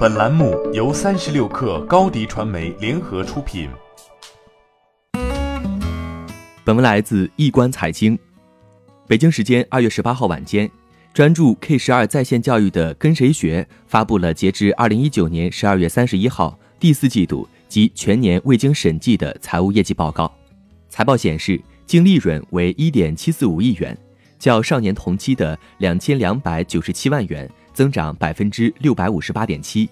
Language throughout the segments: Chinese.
本栏目由三十六氪高低传媒联合出品。本文来自易观财经。北京时间二月十八号晚间，专注 K 十二在线教育的跟谁学发布了截至二零一九年十二月三十一号第四季度及全年未经审计的财务业绩报告。财报显示，净利润为一点七四五亿元，较上年同期的两千两百九十七万元。增长百分之六百五十八点七，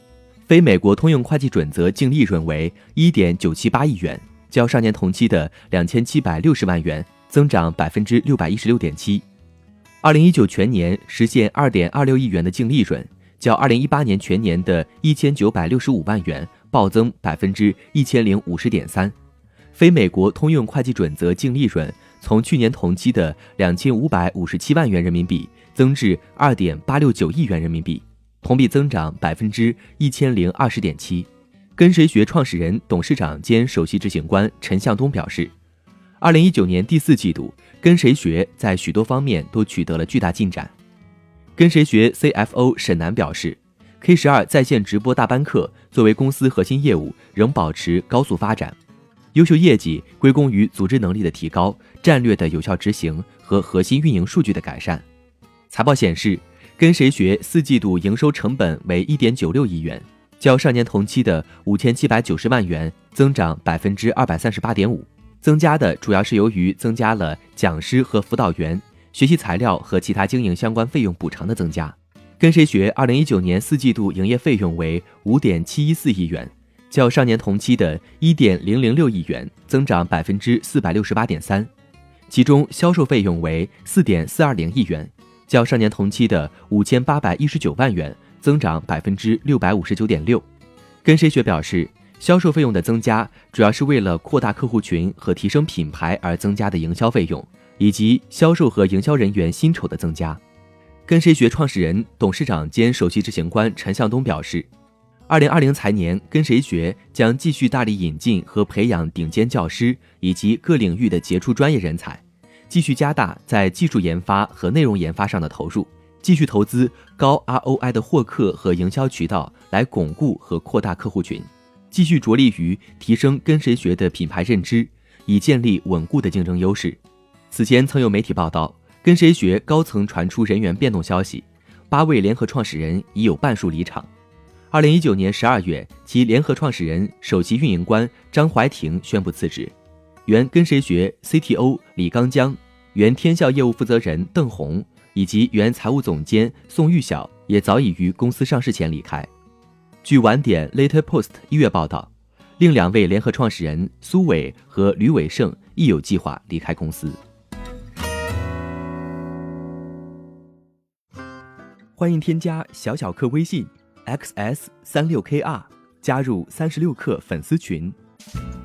非美国通用会计准则净利润为一点九七八亿元，较上年同期的两千七百六十万元增长百分之六百一十六点七。二零一九全年实现二点二六亿元的净利润，较二零一八年全年的一千九百六十五万元暴增百分之一千零五十点三。非美国通用会计准则净利润从去年同期的两千五百五十七万元人民币。增至二点八六九亿元人民币，同比增长百分之一千零二十点七。跟谁学创始人、董事长兼首席执行官陈向东表示，二零一九年第四季度，跟谁学在许多方面都取得了巨大进展。跟谁学 CFO 沈楠表示，K 十二在线直播大班课作为公司核心业务，仍保持高速发展，优秀业绩归功于组织能力的提高、战略的有效执行和核心运营数据的改善。财报显示，跟谁学四季度营收成本为一点九六亿元，较上年同期的五千七百九十万元增长百分之二百三十八点五。增加的主要是由于增加了讲师和辅导员、学习材料和其他经营相关费用补偿的增加。跟谁学二零一九年四季度营业费用为五点七一四亿元，较上年同期的一点零零六亿元增长百分之四百六十八点三，其中销售费用为四点四二零亿元。较上年同期的五千八百一十九万元增长百分之六百五十九点六。跟谁学表示，销售费用的增加主要是为了扩大客户群和提升品牌而增加的营销费用，以及销售和营销人员薪酬的增加。跟谁学创始人、董事长兼首席执行官陈向东表示，二零二零财年，跟谁学将继续大力引进和培养顶尖教师以及各领域的杰出专业人才。继续加大在技术研发和内容研发上的投入，继续投资高 ROI 的获客和营销渠道来巩固和扩大客户群，继续着力于提升跟谁学的品牌认知，以建立稳固的竞争优势。此前曾有媒体报道，跟谁学高层传出人员变动消息，八位联合创始人已有半数离场。二零一九年十二月，其联合创始人、首席运营官张怀廷宣布辞职。原跟谁学 CTO 李刚江、原天笑业务负责人邓红以及原财务总监宋玉晓也早已于公司上市前离开。据晚点 Later Post 一月报道，另两位联合创始人苏伟和吕伟胜亦有计划离开公司。欢迎添加小小客微信 xs 三六 kr 加入三十六氪粉丝群。